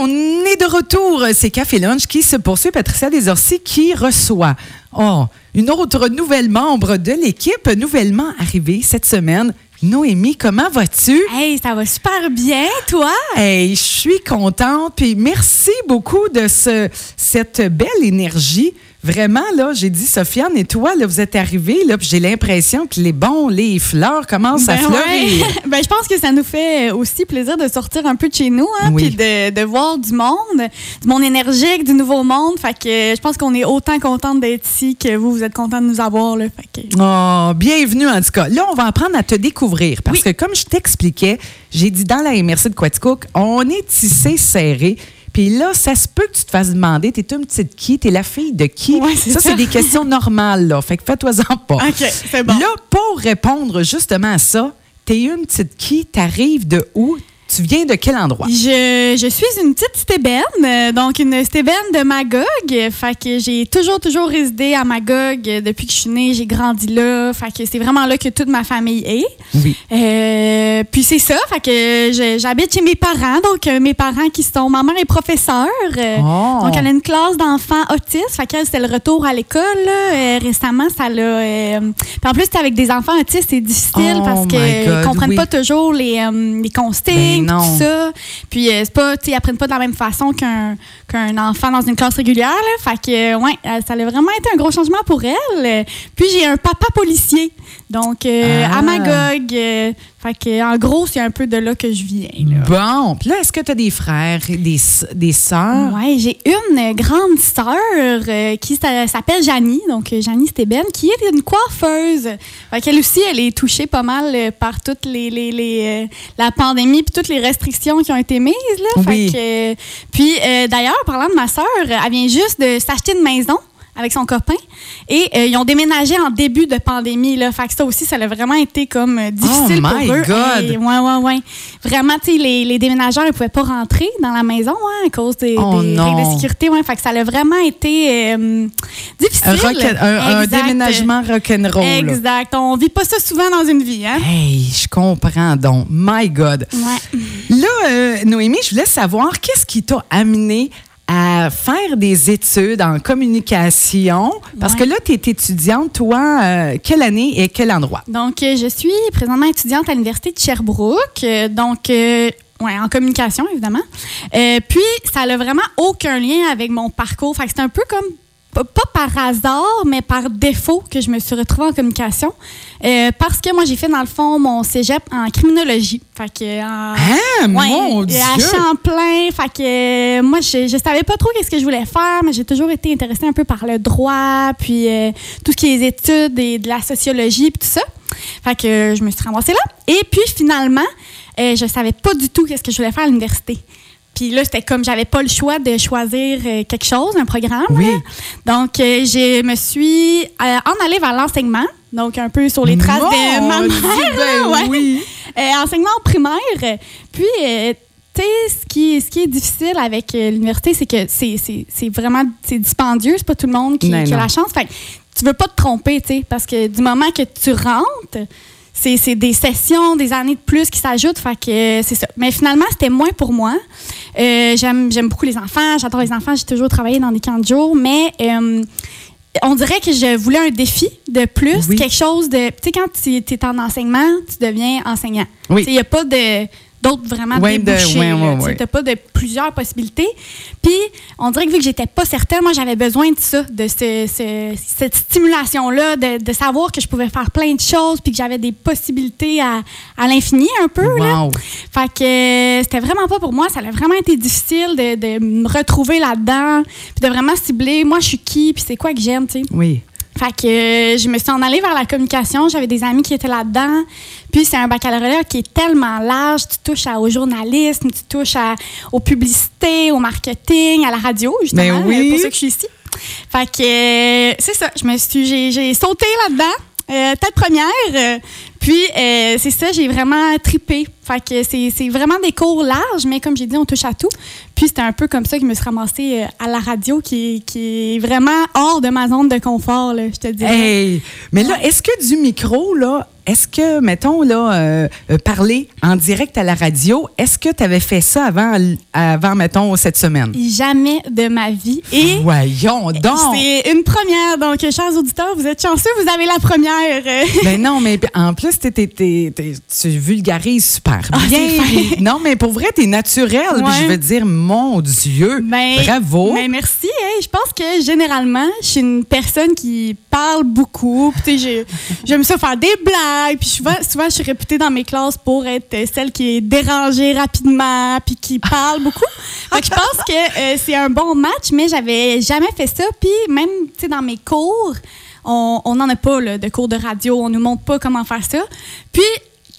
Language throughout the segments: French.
on est de retour. C'est Café Lunch qui se poursuit. Patricia Desorcy qui reçoit oh, une autre nouvelle membre de l'équipe, nouvellement arrivée cette semaine. Noémie, comment vas-tu? Hey, ça va super bien, toi? Hey, je suis contente. Puis merci beaucoup de ce, cette belle énergie Vraiment, là, j'ai dit, Sofiane et toi, là, vous êtes arrivés, là, puis j'ai l'impression que les bons, les fleurs commencent à Ben fleurir. ouais. ben, je pense que ça nous fait aussi plaisir de sortir un peu de chez nous, hein, Oui. puis de, de voir du monde, du monde énergique, du nouveau monde. Fait que je pense qu'on est autant contente d'être ici que vous, vous êtes contents de nous avoir. Là. Fait que... Oh, bienvenue en tout cas. Là, on va apprendre à te découvrir parce Oui. que comme je t'expliquais, j'ai dit dans la MRC de Quaticook, on est tissé serré. Puis là, ça se peut que tu te fasses demander, t'es une petite qui? T'es la fille de qui? Ouais, ça. c'est des questions normales, là. Fait que fais-toi-en pas. OK, c'est bon. Là, pour répondre justement à ça, t'es une petite qui? T'arrives de où? Tu viens de quel endroit? Je, je suis une petite stébène, euh, donc une stébène de Magog. Fait que j'ai toujours, toujours résidé à Magog. Euh, Depuis que je suis née, j'ai grandi là. Fait que c'est vraiment là que toute ma famille est. Oui. Euh, puis c'est ça, fait que j'habite chez mes parents, donc mes parents qui sont, ma mère est professeure, Oh. donc elle a une classe d'enfants autistes, fait qu'elle c'était le retour à l'école récemment, ça l'a, euh, en plus avec des enfants autistes c'est difficile Oh parce qu'ils God, comprennent oui. pas toujours les, euh, les Ben non. tout ça, puis euh, c'est pas, ils apprennent pas de la même façon qu'un qu'un enfant dans une classe régulière, là, fait que euh, ouais, euh, ça a vraiment été un gros changement pour elle. Puis j'ai un papa policier, donc euh, Ah. à Magog. euh, fait que, en gros, c'est un peu de là que je viens. Là. Bon. Puis là, est-ce que tu as des frères, des, des sœurs? Ouais, j'ai une grande sœur euh, qui s'a- s'appelle Janie, donc Janie Steben, qui est une coiffeuse. Fait qu'elle aussi, elle est touchée pas mal par toutes les, les, les, la pandémie puis toutes les restrictions qui ont été mises là. Fait Oui. que, puis d'ailleurs, parlant de ma sœur, elle vient juste de s'acheter une maison avec son copain et euh, ils ont déménagé en début de pandémie là. Fait que ça aussi, ça a vraiment été comme euh, difficile Oh my pour eux. God! Et- ouais, ouais, ouais. Vraiment, les, les déménageurs ne pouvaient pas rentrer dans la maison hein, à cause des, Oh des règles de sécurité. Ouais. Fait que ça a vraiment été euh, difficile. Un, rock- un- un Exact. déménagement rock'n'roll. Exact. On vit pas ça souvent dans une vie. Hein? Hey, je comprends donc. My God. Ouais. Là, euh, Noémie, je voulais savoir qu'est-ce qui t'a amené à faire des études en communication? Parce Ouais. que là, tu es étudiante, toi, euh, quelle année et quel endroit? Donc, euh, je suis présentement étudiante à l'Université de Sherbrooke. euh, donc, euh, ouais, en communication, évidemment. Euh, puis, ça n'a vraiment aucun lien avec mon parcours. Fait que c'est un peu comme, pas par hasard, mais par défaut que je me suis retrouvée en communication. Euh, parce que moi, j'ai fait, dans le fond, mon cégep en criminologie. Fait que, en- Ah, mon Ouais, Dieu! À Champlain. Fait que euh, moi, je, je savais pas trop qu'est-ce que je voulais faire, mais j'ai toujours été intéressée un peu par le droit, puis euh, tout ce qui est études et de la sociologie, puis tout ça. Fait que euh, je me suis ramassée là. Et puis finalement, euh, je savais pas du tout qu'est-ce que je voulais faire à l'université. Puis là, c'était comme j'avais pas le choix de choisir euh, quelque chose, un programme. Oui. Donc, euh, je me suis euh, en allée vers l'enseignement. Donc, un peu sur les traces de ma mère. Ben là, ouais. oui. Enseignement primaire. Puis, tu sais, ce qui, ce qui est difficile avec l'université, c'est que c'est- vraiment dispendieux. C'est pas tout le monde qui, Non, qui a non. la chance. Fait tu veux pas te tromper, tu sais, parce que du moment que tu rentres, c'est des sessions, des années de plus qui s'ajoutent. Fait que euh, c'est ça. Mais finalement, c'était moins pour moi. Euh, J'aime beaucoup les enfants. J'adore les enfants. J'ai toujours travaillé dans des camps de jour. Mais. euh, on dirait que je voulais un défi de plus, Oui. quelque chose de. Tu sais, quand tu es en enseignement, tu deviens enseignant. Oui. Il n'y a pas de d'autres vraiment Ouais, débouchés. ouais, ouais, Tu ouais. n'as pas de plusieurs possibilités. Puis, on dirait que vu que j'étais pas certaine, moi, j'avais besoin de ça, de ce- ce- cette stimulation-là, de, de savoir que je pouvais faire plein de choses, puis que j'avais des possibilités à, à l'infini un peu. Là. Fait que euh, c'était vraiment pas pour moi. Ça a vraiment été difficile de, de me retrouver là-dedans, puis de vraiment cibler moi, je suis qui, puis c'est quoi que j'aime, tu sais. Oui. Fait que euh, je me suis en allée vers la communication. J'avais des amis qui étaient là-dedans. Puis c'est un baccalauréat qui est tellement large. Tu touches à- au journalisme, tu touches à, aux publicités, au marketing, à la radio, justement, Ben oui. euh, pour ça que je suis ici. Fait que euh, c'est ça. Je me suis, j'ai, j'ai sauté là-dedans. Euh, tête première. euh, puis, euh, c'est ça, j'ai vraiment tripé. Fait que c'est, vraiment des cours larges, mais comme j'ai dit, on touche à tout. Puis, c'était un peu comme ça que je me suis ramassée euh, à la radio, qui, qui est vraiment hors de ma zone de confort, là, je te dirais. Hey. Mais là, est-ce que du micro, là, est-ce que, mettons, là, euh, euh, parler en direct à la radio, est-ce que tu avais fait ça avant, avant, mettons, cette semaine? Jamais de ma vie. Et Voyons donc! c'est une première. Donc, chers auditeurs, vous êtes chanceux, vous avez la première. Ben non, mais en plus, tu vulgarises super Ah, bien. non, mais pour vrai, t'es naturel. Puis Ouais. je veux dire, mon Dieu, Ben, bravo. ben, merci. Je pense que généralement, je suis une personne qui parle beaucoup. J'aime ça faire des blagues. Puis souvent, souvent, je suis réputée dans mes classes pour être euh, celle qui est dérangée rapidement puis qui parle beaucoup. Que je pense que euh, c'est un bon match, mais j'avais jamais fait ça. Puis même, dans mes cours, on n'en a pas là, de cours de radio. On nous montre pas comment faire ça. Puis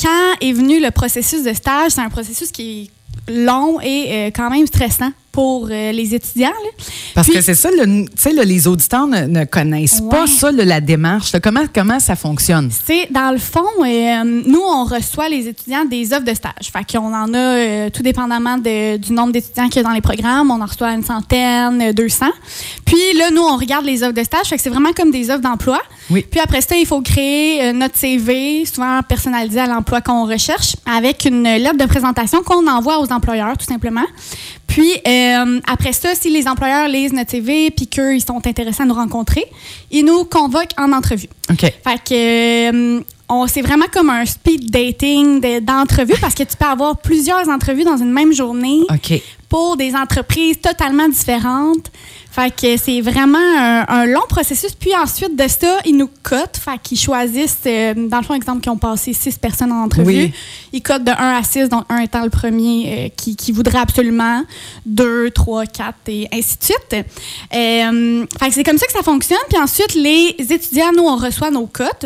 quand est venu le processus de stage, c'est un processus qui est long et euh, quand même stressant pour euh, les étudiants. là. Parce Puis- que c'est ça, le- tu sais, là, les auditeurs ne, ne connaissent pas ça, là, la démarche. Comment, comment ça fonctionne? C'est dans le fond, euh, nous, on reçoit les étudiants des offres de stage. Fait qu'on en a, euh, tout dépendamment de- du nombre d'étudiants qu'il y a dans les programmes, on en reçoit une centaine, euh, 200. Puis là, nous, on regarde les offres de stage. Fait que c'est vraiment comme des offres d'emploi. Oui. Puis après ça, il faut créer notre CV, souvent personnalisé à l'emploi qu'on recherche, avec une lettre de présentation qu'on envoie aux employeurs, tout simplement. Puis euh, après ça, si les employeurs lisent notre CV puis qu'ils sont intéressés à nous rencontrer, ils nous convoquent en entrevue. OK. Fait que euh, on c'est vraiment comme un speed dating de- d'entrevue parce que tu peux avoir plusieurs entrevues dans une même journée pour des entreprises totalement différentes. Fait que c'est vraiment un, un long processus. Puis ensuite de ça, ils nous cotent. Fait qu'ils choisissent, euh, dans le fond, exemple, qui ont passé six personnes en entrevue. Oui. Ils cotent de 1 à 6, donc 1 étant le premier euh, qui, qui voudrait absolument, 2, 3, 4 et ainsi de suite. Euh, fait que c'est comme ça que ça fonctionne. Puis ensuite, les étudiants, nous, on reçoit nos cotes.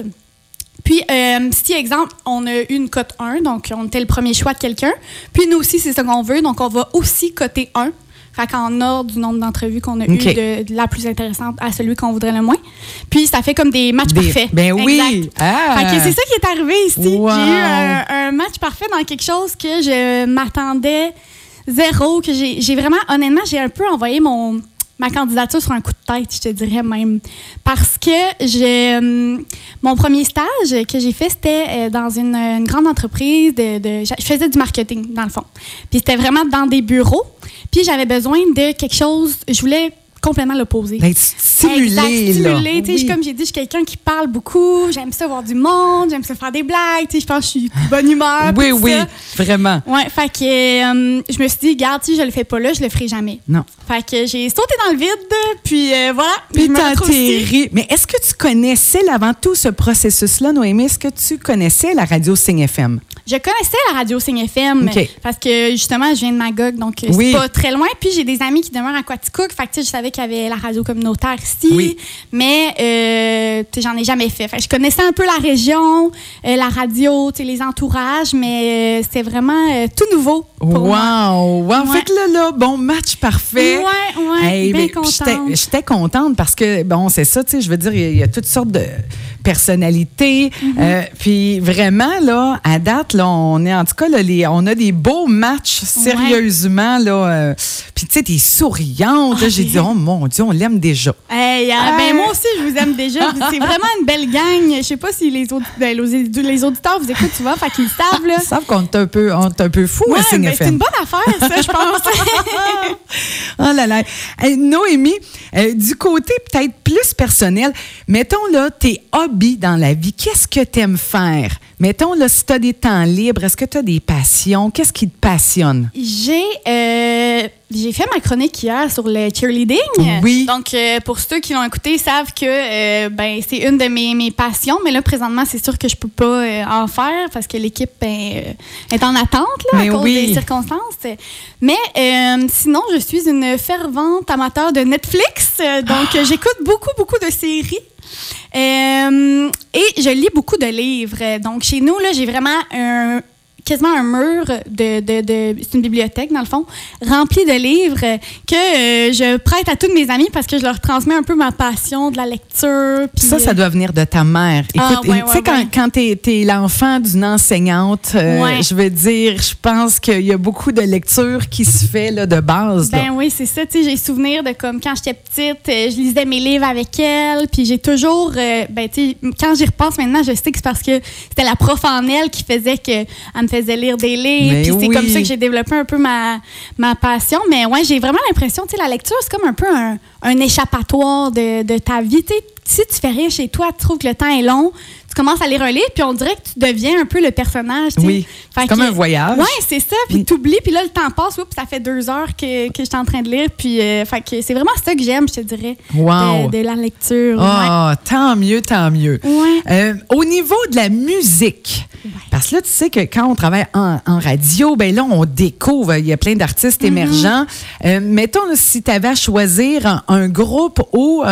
Puis, euh, si, exemple, on a eu une cote 1, donc on était le premier choix de quelqu'un, puis nous aussi, c'est ce qu'on veut, donc on va aussi coter 1. Fait qu'en ordre du nombre d'entrevues qu'on a OK. eues, de, de la plus intéressante à celui qu'on voudrait le moins. Puis, ça fait comme des matchs Des- parfaits. Ben oui. Ah. Fait que c'est ça qui est arrivé ici. Wow. J'ai eu un, un match parfait dans quelque chose que je m'attendais zéro, que j'ai j'ai vraiment, honnêtement, j'ai un peu envoyé mon ma candidature sur un coup de tête, je te dirais même. Parce que j'ai hum, mon premier stage que j'ai fait, c'était euh, dans une, grande entreprise. Je faisais du marketing, dans le fond. Puis c'était vraiment dans des bureaux. Puis j'avais besoin de quelque chose, je voulais complètement l'opposé. D'être stimulé, Exact, stimulé. Oui. Comme j'ai dit, je suis quelqu'un qui parle beaucoup. J'aime ça voir du monde. J'aime ça faire des blagues. Je pense que je suis de bonne humeur. Oui, oui, ça. vraiment. Ouais, fait que euh, je me suis dit, garde, si je le fais pas là, je le ferai jamais. Non. Fait que j'ai sauté dans le vide, puis euh, voilà. Puis t'as. Mais est-ce que tu connaissais, avant tout ce processus-là, Noémie, est-ce que tu connaissais la radio Signe FM? Je connaissais la radio Signe FM parce que justement, je viens de Magog, donc euh, Oui. c'est pas très loin. Puis j'ai des amis qui demeurent à Quaticook, fait que je savais qu'il y avait la radio communautaire ici, Oui. mais euh, j'en ai jamais fait. Fait que je connaissais un peu la région, euh, la radio, les entourages, mais euh, c'était vraiment tout nouveau pour moi. Wow! Wow! Ouais. Fait que là, là, bon, match parfait. Ouais, ouais, Hey, bien contente. j'étais- contente parce que, bon, c'est ça, tu sais, je veux dire, il y, a- il y a toutes sortes de personnalités. Mm-hmm. Euh, puis vraiment, là, à date, là, on est, en tout cas, là, les- on a des beaux matchs, sérieusement, là. euh, puis tu sais, t'es souriante. là. J'ai dit, oh mon Dieu, on l'aime déjà. Hey, euh, Ah. ben moi aussi, je vous aime déjà. C'est vraiment une belle gang. Je sais pas si les, audi- ben, les- auditeurs vous écoutent souvent, fait qu'ils savent. Là. Ils savent qu'on est un peu, on est un peu fou Ouais, à Signe ben, c'est une bonne affaire, ça, je pense. Oh là là. Hey, Noémie, euh, du côté peut-être plus personnel, mettons là tes hobbies dans la vie. Qu'est-ce que tu aimes faire? Mettons là, si tu as des temps libres, est-ce que tu as des passions? Qu'est-ce qui te passionne? J'ai euh, j'ai fait ma chronique hier sur le cheerleading. Oui. Donc, euh, pour ceux qui l'ont écouté, ils savent que euh, ben, c'est une de mes, mes passions. Mais là, présentement, c'est sûr que je peux pas en faire parce que l'équipe ben, est en attente là, à cause oui. des circonstances. Mais sinon, je suis une fervente amateur de Netflix. Donc, euh, j'écoute beaucoup, beaucoup de séries. Euh, et je lis beaucoup de livres. Donc, chez nous, là, j'ai vraiment un quasiment un mur de, de, de c'est une bibliothèque dans le fond, rempli de livres que euh, je prête à toutes mes amies parce que je leur transmets un peu ma passion de la lecture. puis, Ça, ça doit venir de ta mère. Ah, Écoute, ouais, tu sais, ouais, quand, quand t'es es, l'enfant d'une enseignante, euh, je veux dire, je pense qu'il y a beaucoup de lecture qui se fait là, de base. là. Ben oui, c'est ça. Tu sais, j'ai souvenir de comme quand j'étais petite, euh, je lisais mes livres avec elle, puis j'ai toujours, euh, ben tu sais, quand j'y repense maintenant, je sais que c'est parce que c'était la prof en elle qui faisait que elle me faisait lire des livres, puis c'est oui. comme ça que j'ai développé un peu ma, ma passion. Mais ouais, j'ai vraiment l'impression, tu sais, la lecture c'est comme un peu un, un échappatoire de, de ta vie. Tu sais, si tu fais rien chez toi, tu trouves que le temps est long, tu commences à lire un livre, puis on dirait que tu deviens un peu le personnage. tu. Oui. Fait comme que- un voyage. Ouais, c'est ça. Puis Mm. t'oublies, puis là, le temps passe. Oups, ça fait deux heures que, que je suis en train de lire. Puis euh, fait que c'est vraiment ça que j'aime, je te dirais, Wow. de, de la lecture. Ah, tant mieux, tant mieux. Ouais. Euh, au niveau de la musique, parce que là, tu sais que quand on travaille en, en radio, ben là, on découvre, il y a plein d'artistes Mm-hmm. émergents. Euh, mettons, si tu avais à choisir un, un groupe ou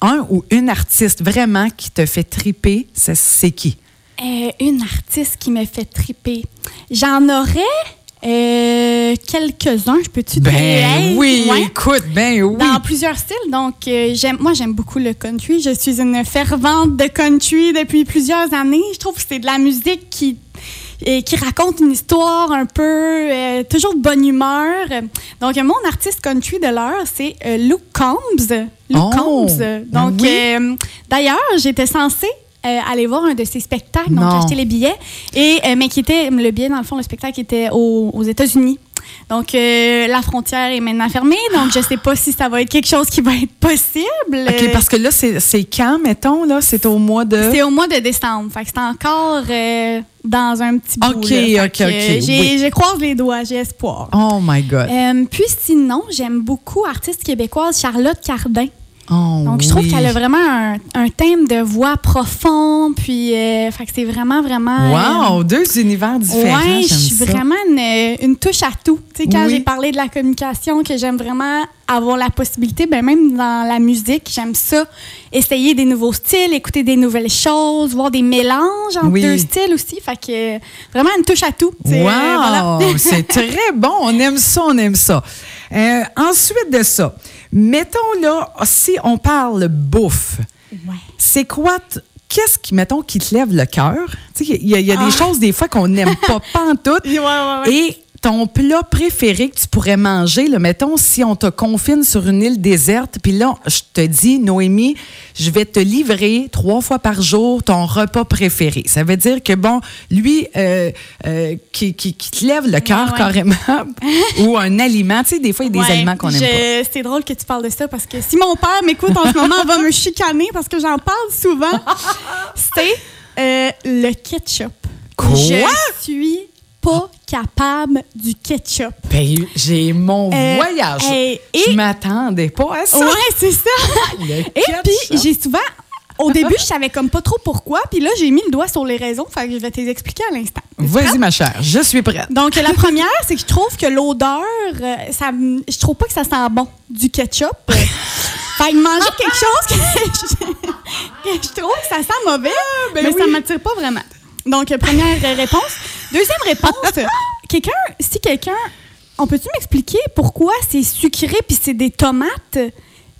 un, ou une artiste vraiment qui te fait triper, c'est qui? Euh, une artiste qui me fait triper. J'en aurais euh, quelques-uns, je peux-tu Ben dire? Hey, oui, ouais. écoute, ben oui. Dans plusieurs styles. Donc, euh, j'aime, moi, j'aime beaucoup le country. Je suis une fervente de country depuis plusieurs années. Je trouve que c'est de la musique qui, euh, qui raconte une histoire un peu, euh, toujours de bonne humeur. Donc, mon artiste country de l'heure, c'est euh, Luke Combs. Luke Oh, Combs. Donc, oui. euh, d'ailleurs, j'étais censée euh, aller voir un de ses spectacles, donc Non. acheter les billets. Et, euh, mais qui était, le billet, dans le fond, le spectacle était aux, aux États-Unis. Donc, euh, la frontière est maintenant fermée, donc je sais pas si ça va être quelque chose qui va être possible. OK, parce que là, c'est quand, mettons, là? C'est au mois de... C'est au mois de décembre, fait que c'est encore euh, dans un petit bout. OK, là. OK, OK, euh, j'ai- oui. Je croise les doigts, j'ai espoir. Oh my God. Euh, puis sinon, j'aime beaucoup artiste québécoise Charlotte Cardin. Oh, Donc, je trouve oui. qu'elle a vraiment un, un thème de voix profond, puis euh, fait que c'est vraiment, vraiment... euh, Wow, deux univers différents. Ouais, je suis ça. vraiment une, une touche à tout. Tu sais, quand Oui. j'ai parlé de la communication, que j'aime vraiment avoir la possibilité, ben même dans la musique, j'aime ça, essayer des nouveaux styles, écouter des nouvelles choses, voir des mélanges entre Oui. deux styles aussi. Fait que euh, vraiment une touche à tout. Wow, euh, voilà. c'est très bon. On aime ça, on aime ça. Euh, ensuite de ça, mettons là, si on parle bouffe, Ouais. c'est quoi, qu'est-ce qui, mettons, qui te lève le cœur? Tu sais, il y a, y a des Ah. choses des fois qu'on n'aime pas pantoute. Ouais, ouais, ouais. Et ton plat préféré que tu pourrais manger, là, mettons, si on te confine sur une île déserte, puis là, je te dis, Noémie, je vais te livrer trois fois par jour ton repas préféré. Ça veut dire que, bon, lui, euh, euh, qui, qui, qui te lève le cœur Ouais, ouais. carrément, ou un aliment, tu sais, des fois, il y a des Ouais, aliments qu'on n'aime je- pas. C'est drôle que tu parles de ça parce que si mon père m'écoute en ce moment, il va me chicaner parce que j'en parle souvent. C'est euh, le ketchup. Quoi? Je suis pas capable du ketchup. Ben, j'ai mon Euh, voyage. je et- m'attendais pas à ça. Ouais, c'est ça. Et puis, j'ai souvent. Au début, je savais comme pas trop pourquoi. Puis là, j'ai mis le doigt sur les raisons. Fait que je vais t'expliquer à l'instant. Vas-y, ma chère, je suis prête. Donc, la première, c'est que je trouve que l'odeur, euh, ça, je trouve pas que ça sent bon du ketchup. Euh, fait que manger quelque chose que je, que je trouve que ça sent mauvais, ben mais ça oui. m'attire pas vraiment. Donc, euh, première euh, réponse. Deuxième réponse, quelqu'un, si quelqu'un, on peut-tu m'expliquer pourquoi c'est sucré puis c'est des tomates?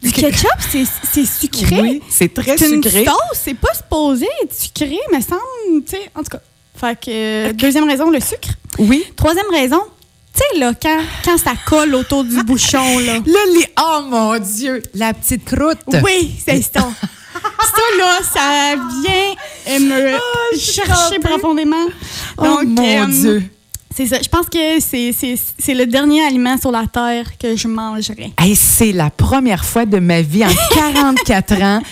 Du ketchup, c'est sucré? Oui, c'est très C'est une sucré. sauce, c'est pas supposé être sucré, mais semble, tu sais, en tout cas. Fait que, deuxième raison, le sucre. Oui. Troisième raison, tu sais, là, quand, quand ça colle autour du bouchon, là. Le lit. Oh mon Dieu, la petite croûte. Oui, c'est ça. ça, là, ça vient euh, me suis chercher profondément. Oh Donc, mon euh, Dieu. C'est ça. Je pense que c'est- le dernier aliment sur la terre que je mangerais. Hey, c'est la première fois de ma vie en 44 ans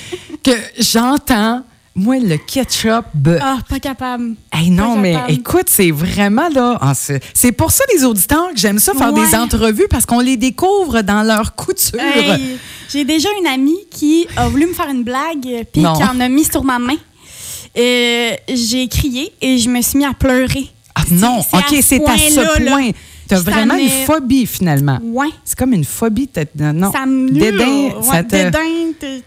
que j'entends, moi, le ketchup. Ah, pas capable. Hey, non, pas mais capable. écoute, c'est vraiment là. c'est pour ça, les auditeurs, que j'aime ça faire Ouais. des entrevues parce qu'on les découvre dans leur couture. Hey, J'ai déjà une amie qui a voulu me faire une blague puis qui en a mis sur ma main. Euh, j'ai crié et je me suis mis à pleurer. Ah, non, OK, ce c'est à ce là. point. T'as vraiment une phobie, finalement. Ouais. C'est comme une phobie. Non. Ça me Dédain, ouais, ça te- dédain, t'es-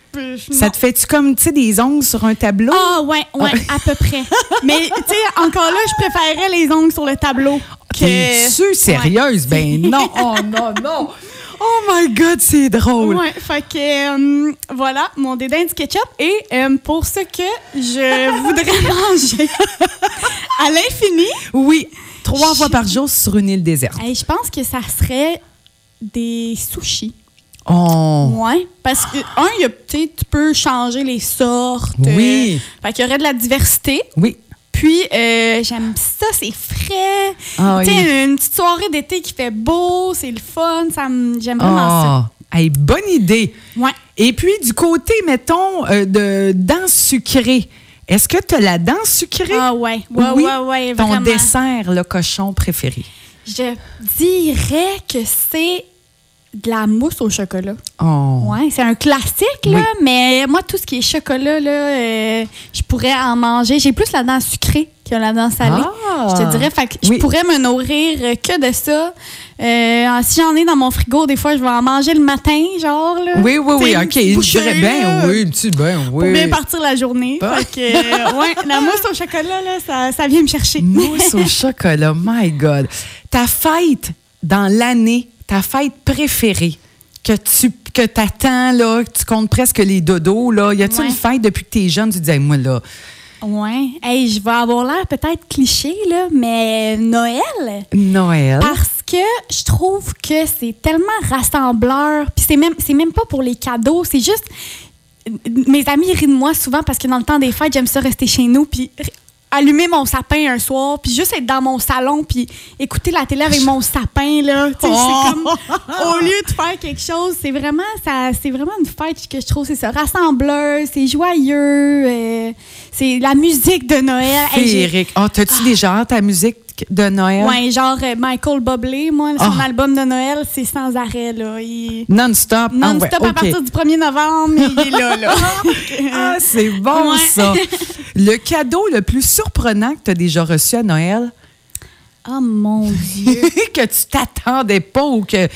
Ça non. te fait-tu comme, tu sais, des ongles sur un tableau? Ah, ouais, ouais, à peu près. Mais, tu sais, encore là, je préférerais les ongles sur le tableau. que- T'es-tu sérieuse? Ben non. Oh non, non. Oh my God, c'est drôle. Ouais, fait que euh, voilà, mon dédain du ketchup. Et euh, pour ce que je voudrais manger à l'infini, Oui, trois fois par jour sur une île déserte. hey, je pense que ça serait des sushis. Oh. Ouais, parce que, un, il y a, tu peux changer les sortes. Oui. euh, fait qu'il y aurait de la diversité. Oui. Puis, euh, j'aime ça, c'est frais. Ah tu oui. sais, une petite soirée d'été qui fait beau, c'est le fun. Ça me- J'aime vraiment Oh. Hey, bonne idée. ça. Ouais. Et puis, du côté, mettons, euh, de danse sucrée, est-ce que tu as la danse sucrée? Ah ouais, ouais, Oui. ouais, ouais, Ton vraiment. dessert, le cochon préféré. Je dirais que c'est de la mousse au chocolat. Oh. Ouais, c'est un classique, là, mais moi, tout ce qui est chocolat, là, euh, je pourrais en manger. J'ai plus la dent sucrée que la dent salée. Ah. Je te dirais, fait que je pourrais me nourrir euh, que de ça. Euh, si j'en ai dans mon frigo, des fois, je vais en manger le matin, genre. Là. Oui, oui, oui, OK. une petite Je dirais bien, oui, tu ben, oui. Pour bien partir la journée. Ah. Fait que, euh, ouais, la mousse au chocolat, là, ça, ça vient me chercher. Mousse au chocolat, my God. Ta fête dans l'année, ta fête préférée que tu que attends, là, que tu comptes presque les dodos, là. Y a-t-il Ouais. une fête depuis que t'es jeune, tu te dis, Hey, moi, là, Ouais. Hey, je vais avoir l'air peut-être cliché, là, mais Noël. Noël. Parce que je trouve que c'est tellement rassembleur. Puis c'est même, c'est même pas pour les cadeaux, c'est juste. Mes amis rient de moi souvent parce que dans le temps des fêtes, j'aime ça rester chez nous. Puis allumer mon sapin un soir, puis juste être dans mon salon, puis écouter la télé avec mon sapin, là. Oh! c'est comme. Au lieu de faire quelque chose, c'est vraiment, ça, c'est vraiment une fête que je trouve, c'est ça, rassembleur, c'est joyeux, euh, c'est la musique de Noël. Hey, j'ai- Féerique. Ah, t'as-tu déjà hâte ta musique de Noël? Ouais, genre euh, Michael Bublé, moi, son Ah. album de Noël, c'est sans arrêt, là. Il... Non-stop. Ah, Non-stop ouais, à partir du 1er novembre, il est là, là. Ah, c'est bon, Ouais. ça. Le cadeau le plus surprenant que tu as déjà reçu à Noël, oh mon Dieu. que tu t'attendais pas ou que,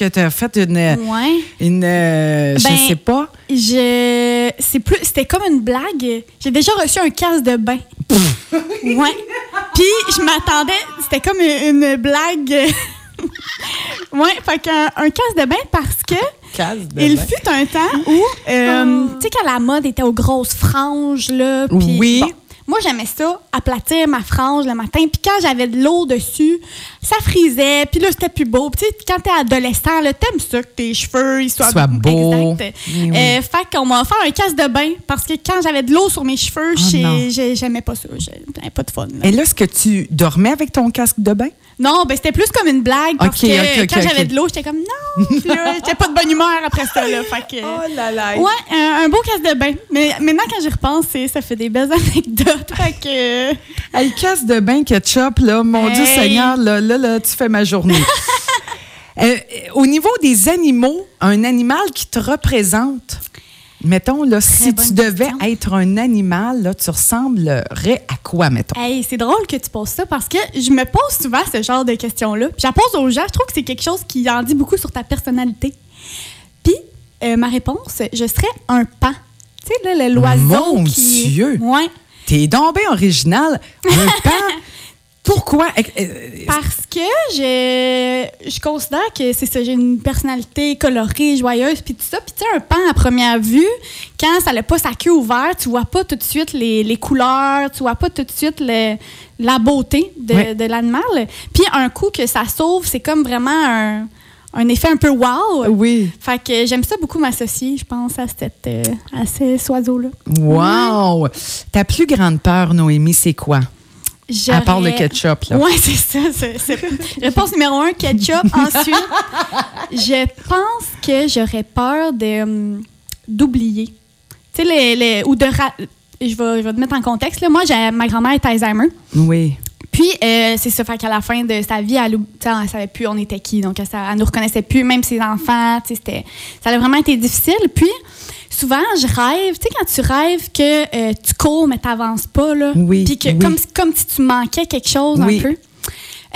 que tu as fait une. Ouais. une euh, Ben, je sais pas. Je... C'est plus... C'était comme une blague. J'ai déjà reçu un casse de bain. ouais. Puis, je m'attendais... C'était comme une, une blague. ouais, fait qu'un un casse de bain parce que... Il fut un temps où, euh, tu sais, quand la mode était aux grosses franges, là. puis Oui. bon, moi, j'aimais ça, aplatir ma frange le matin. Puis quand j'avais de l'eau dessus, ça frisait. Puis là, c'était plus beau. Puis quand t'es adolescent, là, t'aimes ça que tes cheveux ils soient, Soient beaux. Exact. Oui, oui. Euh, fait qu'on m'a offert un casse de bain parce que quand j'avais de l'eau sur mes cheveux, Oh, j'aimais pas ça. J'avais pas de fun. là. Et là, est-ce que tu dormais avec ton casque de bain? Non, ben c'était plus comme une blague parce que quand j'avais de l'eau, j'étais comme non. J'étais pas de bonne humeur après ça. Là, fait que, Oh là là. Ouais, un, un beau casse de bain. Mais maintenant, quand j'y repense, ça fait des belles anecdotes. Fait que. Hey, casse de bain ketchup, là, mon Dieu. Seigneur, là, là, là, tu fais ma journée. Euh, au niveau des animaux, un animal qui te représente, mettons, là, si tu devais question. être un animal, là, tu ressemblerais à quoi, mettons? Hey, c'est drôle que tu poses ça parce que je me pose souvent ce genre de questions-là. Puis je la pose aux gens. Je trouve que c'est quelque chose qui en dit beaucoup sur ta personnalité. Puis, euh, ma réponse, je serais un pan. Tu sais, là, le- l'oiseau Mon qui. Dieu! Ouais. T'es donc bien original. Un pan? Pourquoi? Euh, euh, Parce que je, je considère que c'est ça, j'ai une personnalité colorée, joyeuse, puis tout ça. Puis tu sais, un pan à première vue, quand ça n'a pas sa queue ouverte, tu vois pas tout de suite les, les couleurs, tu vois pas tout de suite le- la beauté de, de l'animal. Puis un coup que ça sauve, c'est comme vraiment un, un effet un peu wow. oui. Fait que j'aime ça beaucoup m'associer, je pense, à, cette, euh, à ce oiseau-là. Wow! Ta plus grande peur, Noémie, c'est quoi? À part le ketchup, là. Oui, c'est ça. Réponse numéro un, ketchup. Ensuite, je pense que j'aurais peur hum, d'oublier. Tu sais, les, les- ou de... ra- Je vais, je vais te mettre en contexte. Là. Moi, ma grand-mère est Alzheimer. Oui. Puis, euh, c'est ça, fait qu'à la fin de sa vie, elle, elle savait plus on était qui. Donc, elle, elle nous reconnaissait plus, même ses enfants. Ça a vraiment été difficile. Puis, souvent, je rêve. Tu sais, quand tu rêves que euh, tu cours, mais tu n'avances pas, là. Oui, Puis, oui. comme, si- comme si tu manquais quelque chose Oui. un peu.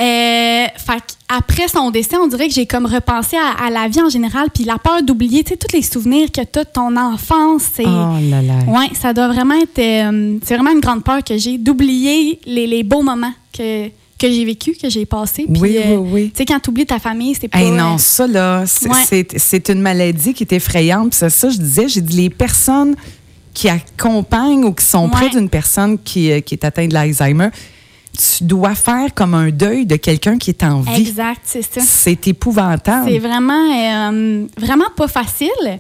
Euh, fait après son décès, on dirait que j'ai comme repensé à, la vie en général, puis la peur d'oublier, tu sais, tous les souvenirs que tu as de ton enfance. C'est, oh là là. Ouais, ça doit vraiment être. Euh, c'est vraiment une grande peur que j'ai d'oublier les, les beaux moments que que j'ai vécu, que j'ai passé. oui, oui, euh, oui. Tu sais, quand tu oublies ta famille, c'est pas. Hey, non, ça, là, c'est une maladie qui est effrayante. C'est ça, je disais, j'ai dit les personnes qui accompagnent ou qui sont près d'une personne qui, euh, qui est atteinte de l'Alzheimer, tu dois faire comme un deuil de quelqu'un qui est en vie. Exact, c'est ça. C'est épouvantable. C'est vraiment, euh, vraiment pas facile.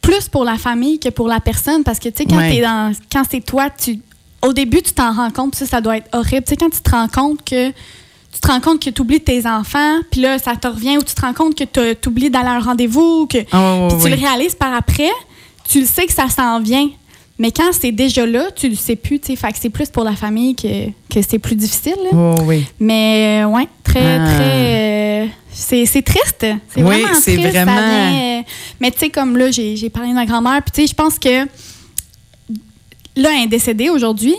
Plus pour la famille que pour la personne, parce que tu sais, quand, dans, quand c'est toi, tu, au début, tu t'en rends compte, ça, ça doit être horrible. Tu sais, quand tu te rends compte que tu te rends compte que tu oublies tes enfants, puis là, ça te revient, ou tu te rends compte que tu oublies d'aller à un rendez-vous, que oh, tu le réalises par après, tu le sais que ça s'en vient. Mais quand c'est déjà là, tu le sais plus, tu sais. Fait que c'est plus pour la famille que, que c'est plus difficile. Oh, oui. Mais, euh, ouais, très, ah. très. Euh, c'est, triste. C'est vraiment triste. Vraiment... Euh, mais, tu sais, comme là, j'ai, parlé de ma grand-mère, puis, tu sais, je pense que. Là, elle est décédée aujourd'hui,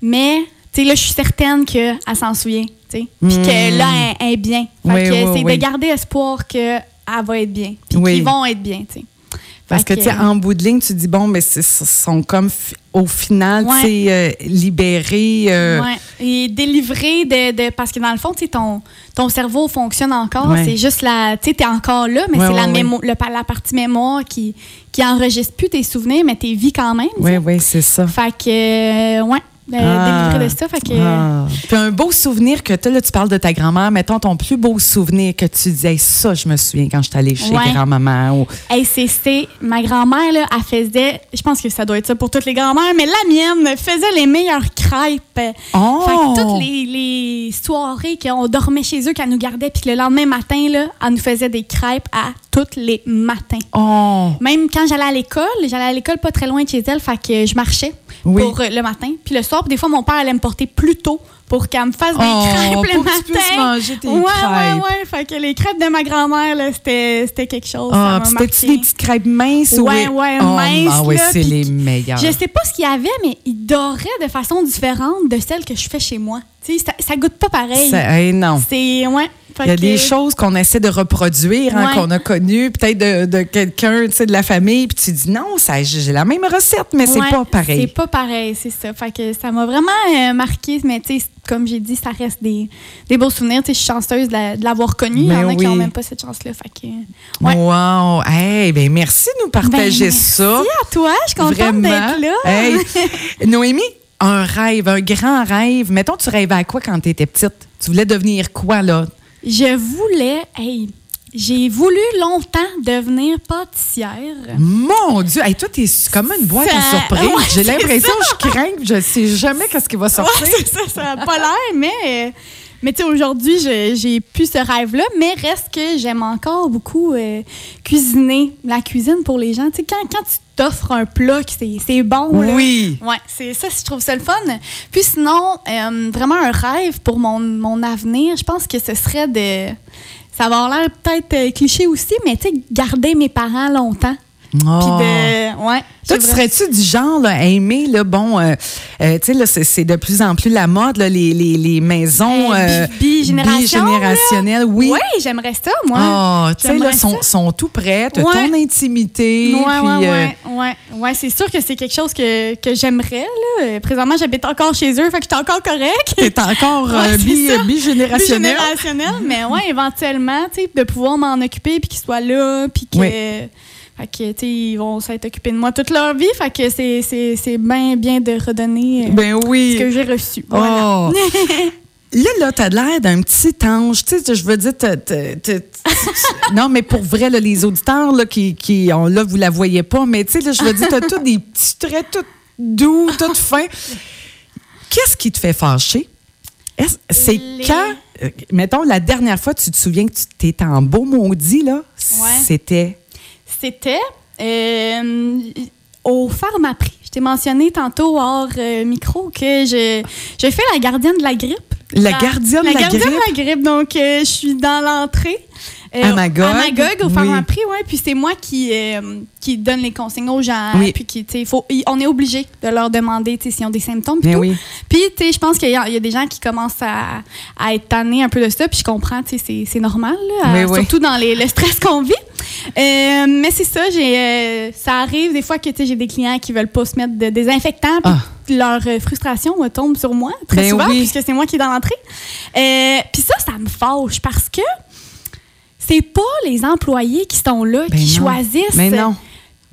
mais, là, je suis certaine qu'elle s'en souvient. Puis que hmm. là, elle, est bien. Fait que c'est de garder espoir qu'elle va être bien, puis qu'ils vont être bien. Parce que, tu sais, en bout de ligne, tu dis, bon, mais ils sont comme, au final, tu sais, euh, libérés. Euh, Et délivrés de, Parce que dans le fond, tu sais, ton, ton cerveau fonctionne encore. C'est juste la. Tu sais, t'es encore là, mais c'est la, le, la partie mémoire qui, qui enregistre plus tes souvenirs, mais tes vies quand même. Oui, oui, c'est ça. Fait que, euh, ouais. Ah. de ça. Fait que... Ah. Puis un beau souvenir que tu là, tu parles de ta grand-mère. Mettons ton plus beau souvenir que tu disais, ça, je me souviens quand je suis allée chez grand-maman. Ou... c'est, ma grand-mère, là, elle faisait, je pense que ça doit être ça pour toutes les grand-mères, mais la mienne faisait les meilleures crêpes. Oh! Fait que toutes les, les soirées qu'on dormait chez eux, qu'elle nous gardait, puis le lendemain matin, là, elle nous faisait des crêpes à tous les matins. Oh! Même quand j'allais à l'école, j'allais à l'école pas très loin de chez elle, fait que je marchais pour euh, le matin. Puis le soir, des fois, mon père allait me porter plus tôt pour qu'elle me fasse des oh, crêpes le matin. Que tu puisses manger tes ouais, crêpes. Ouais, ouais, Fait que les crêpes de ma grand-mère, c'était quelque chose. Ah, c'était-tu des petites crêpes minces? Ouais, oui? ouais, oh, minces. Ah, ouais, c'est les meilleures. Je sais pas ce qu'il y avait, mais ils doraient de façon différente de celles que je fais chez moi. Tu sais, ça, ça goûte pas pareil. Hey, non. C'est, ouais. Il y a des choses qu'on essaie de reproduire, hein, qu'on a connues, peut-être de, de quelqu'un de la famille, puis tu dis non, j'ai la même recette, mais c'est pas pareil. C'est pas pareil, c'est ça. Fait que ça m'a vraiment euh, marqué, mais tu sais, comme j'ai dit, ça reste des, des beaux souvenirs. je suis chanceuse de l'avoir connu. Il y en a qui n'ont même pas cette chance-là. Fait que, ouais. Wow! Hey, ben merci de nous partager ben, ça. Merci à toi, je suis contente d'être là. Hey. Noémie, un rêve, un grand rêve. Mettons, tu rêvais à quoi quand tu étais petite? Tu voulais devenir quoi, là? Je voulais, hey, j'ai voulu longtemps devenir pâtissière. Mon Dieu! Hey, toi, t'es comme une boîte à surprise. J'ai l'impression que je crains, je sais jamais qu'est-ce qui va sortir. Ouais, ça, ça n'a pas l'air, mais... Mais tu sais, aujourd'hui, j'ai plus ce rêve-là, mais reste que j'aime encore beaucoup euh, cuisiner. La cuisine pour les gens. Tu sais, quand, quand tu t'offres un plat, c'est bon. Oui. Ouais, c'est ça, je trouve ça le fun. Puis sinon, euh, vraiment un rêve pour mon, mon avenir, je pense que ce serait de. Ça va avoir l'air peut-être euh, cliché aussi, mais tu sais, garder mes parents longtemps. Oh. ouais. Toi, tu serais-tu du genre là, à aimer, là, bon, euh, euh, tu sais, là, c'est de plus en plus la mode, là, les, les, les maisons euh, bigénérationnelles. Oui, oui j'aimerais ça, moi. Oh, tu sais, là, sont, sont tout prêts, ouais. ton intimité. Oui, oui, ouais, ouais, c'est sûr que c'est quelque chose que, que j'aimerais. Là. Présentement, j'habite encore chez eux, fait que je suis encore correct. Tu es encore ouais, bi, mais ouais, éventuellement, tu sais, de pouvoir m'en occuper puis qu'ils soient là, puis que. Fait que, tu ils vont s'être occupés de moi toute leur vie. Fait que c'est bien, bien de redonner euh, ben oui. ce que j'ai reçu. Oh. Là, là, t'as l'air d'un petit ange. Tu sais, je veux dire, non, mais pour vrai, les auditeurs là, qui, qui ont, là, vous la voyez pas, mais tu sais, je veux dire, t'as tous des petits traits tout doux, tout fins. Qu'est-ce qui te fait fâcher? C'est quand, euh, mettons, la dernière fois, tu te souviens que tu t'étais en beau maudit, là? C'était c'était euh, au Pharmaprix. Je t'ai mentionné tantôt hors euh, micro que je, je fais la gardienne de la grippe. La, gardienne, de, la gardienne de la grippe. Donc, euh, je suis dans l'entrée. Euh, À Magog. À Magog, au Oui. Pharmaprix, oui. Puis c'est moi qui, euh, qui donne les consignes aux gens. Oui. Puis qui, faut, on est obligé de leur demander s'ils ont des symptômes. puis oui. Puis, je pense qu'il y, a il y a des gens qui commencent à, à être tannés un peu de ça. Puis je comprends, c'est- normal, là, euh, surtout dans les- le stress qu'on vit. Euh, mais c'est ça, j'ai, euh, ça arrive des fois que j'ai des clients qui veulent pas se mettre de désinfectant. Puis Ah. leur euh, frustration euh, tombe sur moi très Ben souvent, oui. puisque c'est moi qui est dans l'entrée. Euh, puis ça, ça me fâche parce que c'est pas les employés qui sont là Ben qui non. choisissent. Mais non.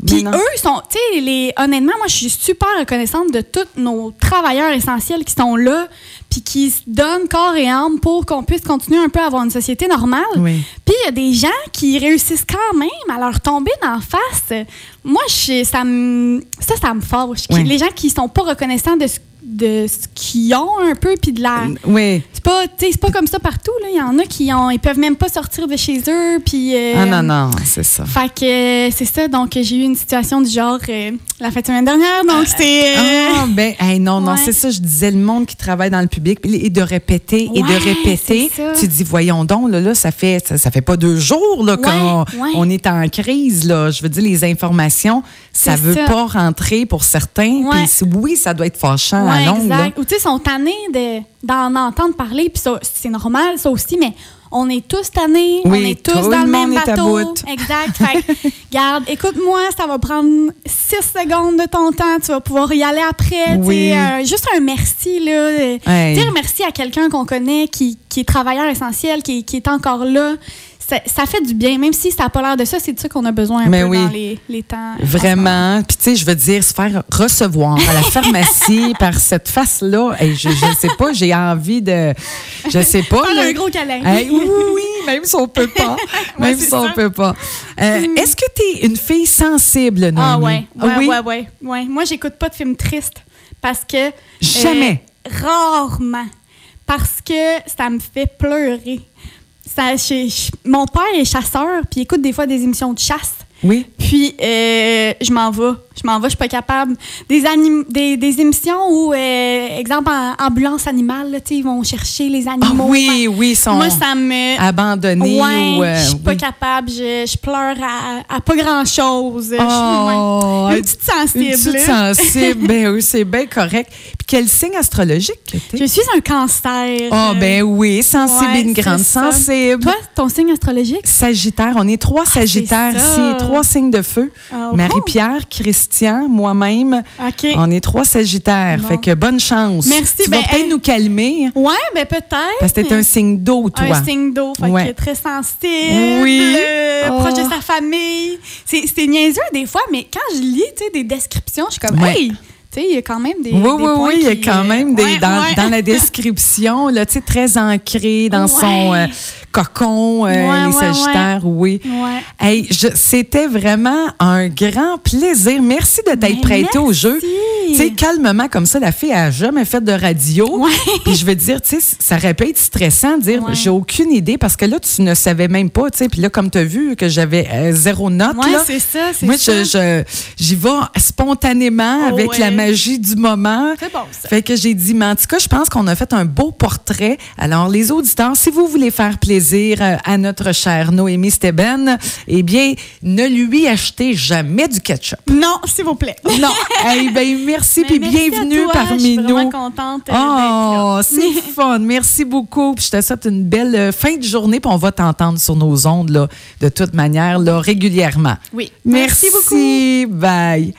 Puis Mais non. eux sont, tu sais, les, honnêtement, moi, je suis super reconnaissante de tous nos travailleurs essentiels qui sont là, puis qui se donnent corps et âme pour qu'on puisse continuer un peu à avoir une société normale. Oui. Puis il y a des gens qui réussissent quand même à leur tomber d'en face. Moi, je, ça me, ça, ça me Oui. Les gens qui sont pas reconnaissants de ce, de ce qu'ils ont un peu, puis de la... Oui. C'est pas, c'est pas comme ça partout. là. Il y en a qui ont, ils peuvent même pas sortir de chez eux, puis... euh, Ah non, non, c'est ça. fait que euh, c'est ça, donc j'ai eu une situation du genre euh, la fin de semaine dernière, donc c'est... Ah, ben, hey, non, non, c'est ça, je disais, le monde qui travaille dans le public, et de répéter, et de répéter. Tu dis, voyons donc, là, là ça, fait, ça, ça fait pas deux jours là, qu'on ouais. on est en crise. Là. Je veux dire, les informations, ça veut ça. pas rentrer pour certains. Ouais. Oui, ça doit être fâchant à longue. là. exact. Ou tu sais, sont tannés de- d'en entendre parler, puis c'est normal, ça aussi, mais on est tous tannés, on est tous dans le même bateau. Exact. Fait que, garde, écoute-moi, ça va prendre six secondes de ton temps, tu vas pouvoir y aller après. Oui. euh, juste un merci, là. Hey. Dire merci à quelqu'un qu'on connaît, qui, qui est travailleur essentiel, qui, qui est encore là. Ça, ça fait du bien, même si ça n'a pas l'air de ça, c'est de ça qu'on a besoin un Mais peu oui. dans les, les temps. Vraiment. Puis, tu sais, je veux dire, se faire recevoir à la pharmacie par cette face-là. Hey, je, je sais pas, j'ai envie de. Je sais pas. Faire un gros câlin. Hey, oui, oui, même si on peut pas. Même si on ça. peut pas. Euh, Est-ce que tu es une fille sensible? Ah ouais, Ah ouais, oui? ouais, ouais, ouais. Moi, j'écoute pas de films tristes parce que... Jamais. euh, rarement. Parce que ça me fait pleurer. Ça, je- je- mon père est chasseur, puis écoute des fois des émissions de chasse. Oui. Puis, euh, je m'en vais. Je m'en vais, je suis pas capable. Des, anim- des, des émissions où, euh, exemple, en ambulance animale, là, ils vont chercher les Ah animaux. oui, oui, ils sont Moi, ça me... abandonnés. Ouais, ou, euh, je suis pas oui. capable. Je, je pleure à, à pas grand-chose. Je suis- Oh, ouais. Une petite sensible. Une petite sensible. ben oui, c'est bien correct. Puis quel signe astrologique que? Je suis un cancer. Ah, ben oui, sensible, ouais, une grande ça. sensible. Toi, ton signe astrologique? Sagittaire, on est trois Sagittaires Ah, ça. ici, trois signes de feu. Ah, Marie-Pierre, Christian, moi-même, on est trois Sagittaires. Bon. Fait que bonne chance. Merci, Tu vas ben, peut-être hey. nous calmer Ouais, ben peut-être. parce que t'es un signe d'eau, toi. Un signe d'eau, fait Ouais. que très sensible, Oui. euh, Oh. proche de sa famille. C'est niaiseux des fois, mais quand je lis tu sais, des descriptions, je suis comme, Ouais. hey, tu sais, il y a quand même des. Oui, des oui, points oui, il y a quand euh, même des, ouais, dans, ouais. dans la description, là, très ancré dans son euh, cocon, euh, les ouais, Sagittaires, oui. Ouais. Hey, je- c'était vraiment un grand plaisir. Merci de t'être Ben, prêtée au jeu. Merci. Tu sais, calmement, comme ça, la fille a jamais fait de radio. Puis je veux dire, tu sais, ça aurait pu être stressant de dire, Ouais. j'ai aucune idée parce que là, tu ne savais même pas, tu sais. Puis là, comme tu as vu que j'avais euh, zéro note, Ouais, c'est ça, c'est moi, je- j'y vais spontanément Oh, avec ouais. la magie du moment. C'est bon, ça. Fait que j'ai dit, mais en tout cas, je pense qu'on a fait un beau portrait. Alors, les auditeurs, si vous voulez faire plaisir euh, à notre chère Noémie Steben, eh bien, ne lui achetez jamais du ketchup. Non, s'il vous plaît. Non. eh ben, merci, puis Mais merci à bienvenue toi, parmi je suis nous. vraiment contente euh, Oh, c'est fun. Merci beaucoup. Puis je te souhaite une belle euh, fin de journée. Puis on va t'entendre sur nos ondes là, de toute manière là, régulièrement. Oui. Merci, Merci beaucoup. Bye.